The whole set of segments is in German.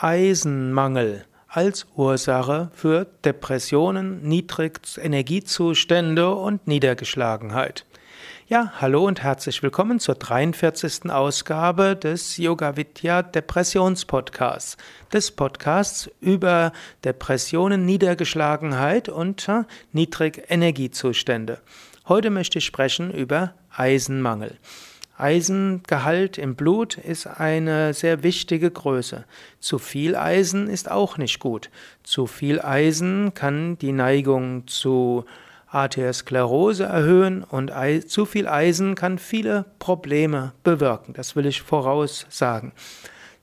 Eisenmangel als Ursache für Depressionen, Niedrigenergiezustände und Niedergeschlagenheit. Ja, hallo und herzlich willkommen zur 43. Ausgabe des Yoga Vidya Depressionspodcasts, des Podcasts über Depressionen, Niedergeschlagenheit und Niedrigenergiezustände. Heute möchte ich sprechen über Eisenmangel. Eisengehalt im Blut ist eine sehr wichtige Größe. Zu viel Eisen ist auch nicht gut. Zu viel Eisen kann die Neigung zu Arteriosklerose erhöhen und zu viel Eisen kann viele Probleme bewirken. Das will ich voraussagen.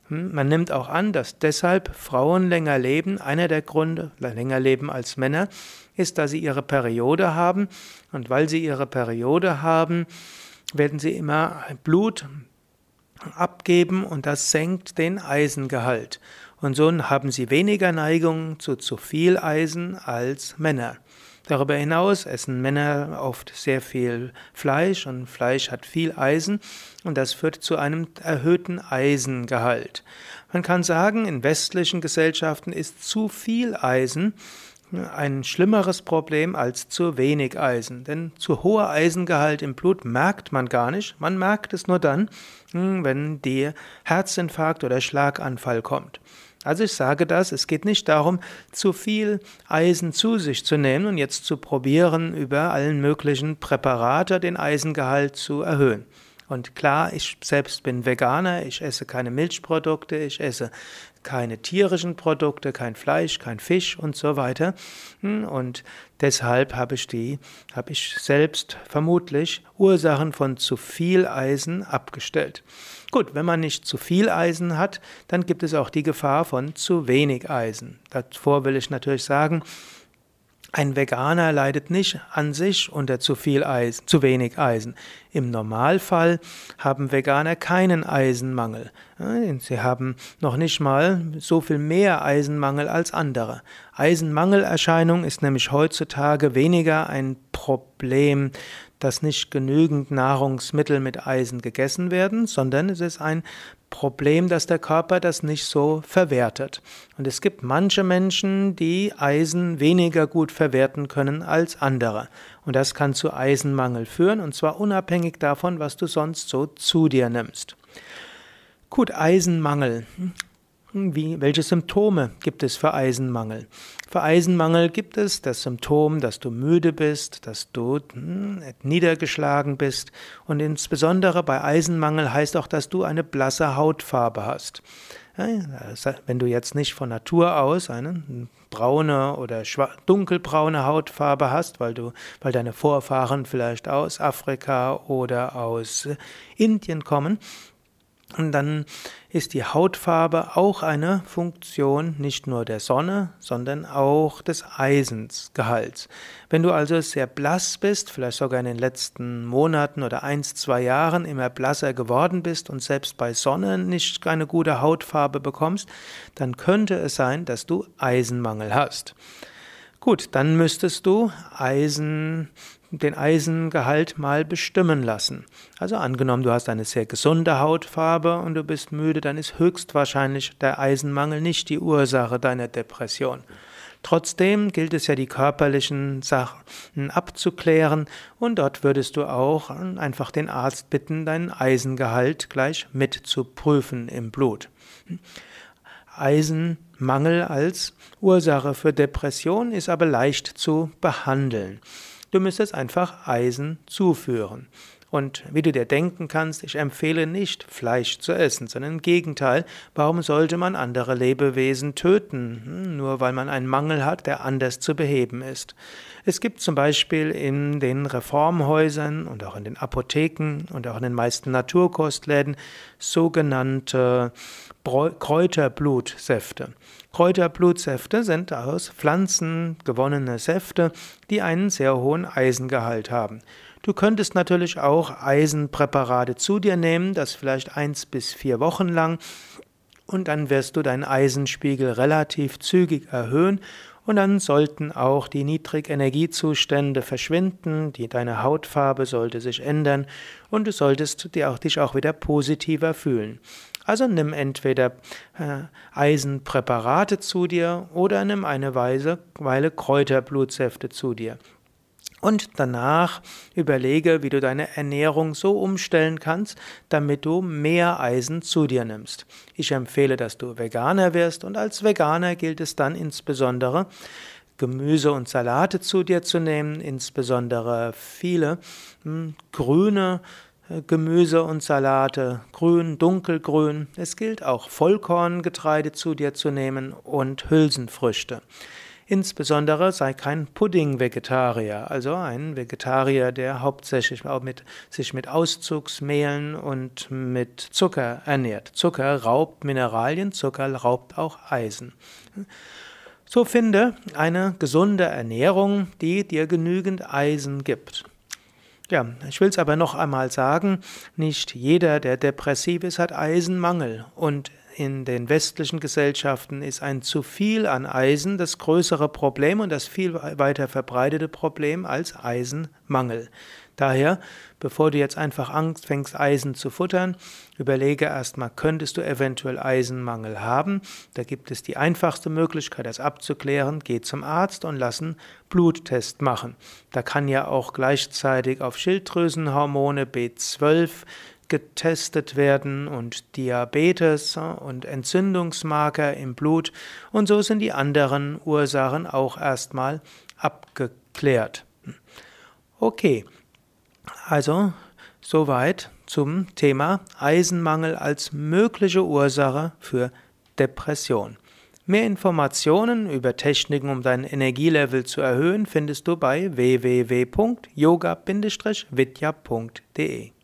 Hm, man nimmt auch an, dass deshalb Frauen länger leben. Einer der Gründe, länger leben als Männer, ist, dass sie ihre Periode haben. Und weil sie ihre Periode haben, werden sie immer Blut abgeben und das senkt den Eisengehalt. Und so haben sie weniger Neigung zu zu viel Eisen als Männer. Darüber hinaus essen Männer oft sehr viel Fleisch und Fleisch hat viel Eisen und das führt zu einem erhöhten Eisengehalt. Man kann sagen, in westlichen Gesellschaften ist zu viel Eisen ein schlimmeres Problem als zu wenig Eisen. Denn zu hoher Eisengehalt im Blut merkt man gar nicht. Man merkt es nur dann, hm, wenn der Herzinfarkt oder Schlaganfall kommt. Also ich sage das, es geht nicht darum, zu viel Eisen zu sich zu nehmen und jetzt zu probieren, über allen möglichen Präparate den Eisengehalt zu erhöhen. Und klar, ich selbst bin Veganer, ich esse keine Milchprodukte, ich esse keine tierischen Produkte, kein Fleisch, kein Fisch und so weiter. Hm, und deshalb habe ich die, habe ich selbst vermutlich Ursachen von zu viel Eisen abgestellt. Gut, wenn man nicht zu viel Eisen hat, dann gibt es auch die Gefahr von zu wenig Eisen. Davor will ich natürlich sagen, ein Veganer leidet nicht an sich unter zu viel Eisen, zu wenig Eisen. Im Normalfall haben Veganer keinen Eisenmangel. Sie haben noch nicht mal so viel mehr Eisenmangel als andere. Eisenmangelerscheinung ist nämlich heutzutage weniger ein Problem, dass nicht genügend Nahrungsmittel mit Eisen gegessen werden, sondern es ist ein Problem, dass der Körper das nicht so verwertet. Und es gibt manche Menschen, die Eisen weniger gut verwerten können als andere. Und das kann zu Eisenmangel führen, und zwar unabhängig davon, was du sonst so zu dir nimmst. Gut, Eisenmangel. Wie, welche Symptome gibt es für Eisenmangel? Für Eisenmangel gibt es das Symptom, dass du müde bist, dass du hm, niedergeschlagen bist und insbesondere bei Eisenmangel heißt auch, dass du eine blasse Hautfarbe hast. Wenn du jetzt nicht von Natur aus eine braune oder dunkelbraune Hautfarbe hast, weil du, weil deine Vorfahren vielleicht aus Afrika oder aus Indien kommen, und dann ist die Hautfarbe auch eine Funktion nicht nur der Sonne, sondern auch des Eisensgehalts. Wenn du also sehr blass bist, vielleicht sogar in den letzten Monaten oder eins, zwei Jahren immer blasser geworden bist und selbst bei Sonne nicht eine gute Hautfarbe bekommst, dann könnte es sein, dass du Eisenmangel hast. Gut, dann müsstest du Eisen den Eisengehalt mal bestimmen lassen. Also angenommen, du hast eine sehr gesunde Hautfarbe und du bist müde, dann ist höchstwahrscheinlich der Eisenmangel nicht die Ursache deiner Depression. Trotzdem gilt es ja, die körperlichen Sachen abzuklären und dort würdest du auch einfach den Arzt bitten, deinen Eisengehalt gleich mit zu prüfen im Blut. Eisenmangel als Ursache für Depression ist aber leicht zu behandeln. Du müsstest einfach Eisen zuführen. Und wie du dir denken kannst, ich empfehle nicht, Fleisch zu essen, sondern im Gegenteil, warum sollte man andere Lebewesen töten, hm, nur weil man einen Mangel hat, der anders zu beheben ist. Es gibt zum Beispiel in den Reformhäusern und auch in den Apotheken und auch in den meisten Naturkostläden sogenannte Kräuterblutsäfte. Kräuterblutsäfte sind aus Pflanzen gewonnene Säfte, die einen sehr hohen Eisengehalt haben. Du könntest natürlich auch Eisenpräparate zu dir nehmen, das vielleicht eins bis vier Wochen lang, und dann wirst du deinen Eisenspiegel relativ zügig erhöhen und dann sollten auch die Niedrigenergiezustände verschwinden, die, deine Hautfarbe sollte sich ändern und du solltest dir auch, dich auch wieder positiver fühlen. Also nimm entweder äh, Eisenpräparate zu dir oder nimm eine Weile, Weile Kräuterblutsäfte zu dir. Und danach überlege, wie du deine Ernährung so umstellen kannst, damit du mehr Eisen zu dir nimmst. Ich empfehle, dass du Veganer wirst und als Veganer gilt es dann insbesondere, Gemüse und Salate zu dir zu nehmen, insbesondere viele hm, grüne äh, Gemüse und Salate, grün, dunkelgrün. Es gilt auch Vollkorngetreide zu dir zu nehmen und Hülsenfrüchte. Insbesondere sei kein Pudding-Vegetarier, also ein Vegetarier, der hauptsächlich auch mit, sich mit Auszugsmehlen und mit Zucker ernährt. Zucker raubt Mineralien, Zucker raubt auch Eisen. So finde eine gesunde Ernährung, die dir genügend Eisen gibt. Ja, ich will es aber noch einmal sagen, nicht jeder, der depressiv ist, hat Eisenmangel und in den westlichen Gesellschaften ist ein zu viel an Eisen das größere Problem und das viel weiter verbreitete Problem als Eisenmangel. Daher, bevor du jetzt einfach Angst fängst, Eisen zu futtern, überlege erstmal, könntest du eventuell Eisenmangel haben? Da gibt es die einfachste Möglichkeit, das abzuklären. Geh zum Arzt und lass einen Bluttest machen. Da kann ja auch gleichzeitig auf Schilddrüsenhormone B12 getestet werden und Diabetes und Entzündungsmarker im Blut und so sind die anderen Ursachen auch erstmal abgeklärt. Okay, also soweit zum Thema Eisenmangel als mögliche Ursache für Depression. Mehr Informationen über Techniken, um dein Energielevel zu erhöhen, findest du bei www.yoga-vidya.de